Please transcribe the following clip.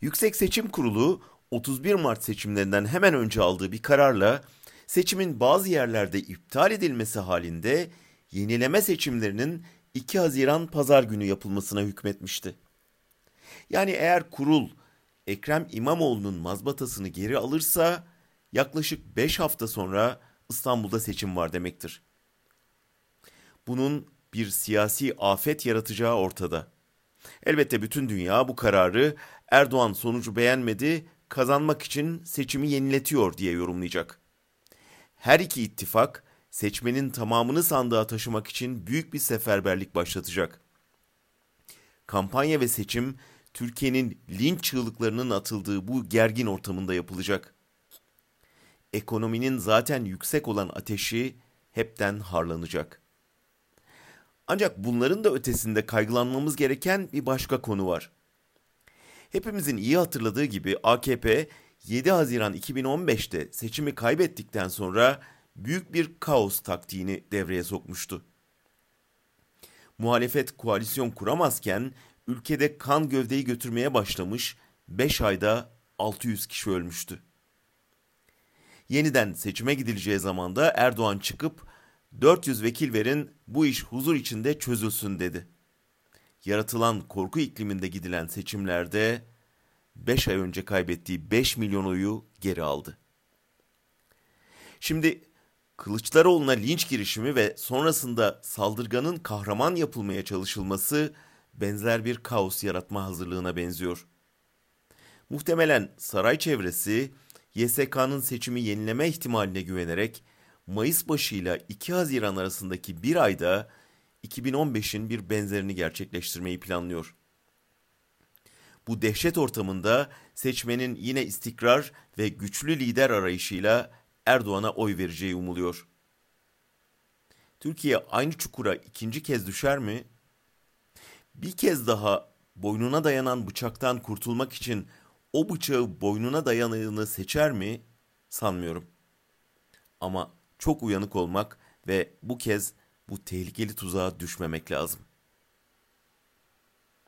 Yüksek Seçim Kurulu 31 Mart seçimlerinden hemen önce aldığı bir kararla seçimin bazı yerlerde iptal edilmesi halinde yenileme seçimlerinin 2 Haziran pazar günü yapılmasına hükmetmişti. Yani eğer kurul Ekrem İmamoğlu'nun mazbatasını geri alırsa yaklaşık 5 hafta sonra İstanbul'da seçim var demektir. Bunun bir siyasi afet yaratacağı ortada. Elbette bütün dünya bu kararı Erdoğan sonucu beğenmedi, kazanmak için seçimi yeniletiyor diye yorumlayacak. Her iki ittifak seçmenin tamamını sandığa taşımak için büyük bir seferberlik başlatacak. Kampanya ve seçim Türkiye'nin linç çığlıklarının atıldığı bu gergin ortamında yapılacak. Ekonominin zaten yüksek olan ateşi hepten harlanacak. Ancak bunların da ötesinde kaygılanmamız gereken bir başka konu var. Hepimizin iyi hatırladığı gibi AKP 7 Haziran 2015'te seçimi kaybettikten sonra büyük bir kaos taktiğini devreye sokmuştu. Muhalefet koalisyon kuramazken ülkede kan gövdeyi götürmeye başlamış 5 ayda 600 kişi ölmüştü. Yeniden seçime gidileceği zamanda Erdoğan çıkıp 400 vekil verin bu iş huzur içinde çözülsün dedi. Yaratılan korku ikliminde gidilen seçimlerde 5 ay önce kaybettiği 5 milyon oyu geri aldı. Şimdi Kılıçdaroğlu'na linç girişimi ve sonrasında saldırganın kahraman yapılmaya çalışılması benzer bir kaos yaratma hazırlığına benziyor. Muhtemelen saray çevresi YSK'nın seçimi yenileme ihtimaline güvenerek Mayıs başıyla 2 Haziran arasındaki bir ayda 2015'in bir benzerini gerçekleştirmeyi planlıyor. Bu dehşet ortamında seçmenin yine istikrar ve güçlü lider arayışıyla Erdoğan'a oy vereceği umuluyor. Türkiye aynı çukura ikinci kez düşer mi? Bir kez daha boynuna dayanan bıçaktan kurtulmak için o bıçağı boynuna dayanığını seçer mi? Sanmıyorum. Ama çok uyanık olmak ve bu kez bu tehlikeli tuzağa düşmemek lazım.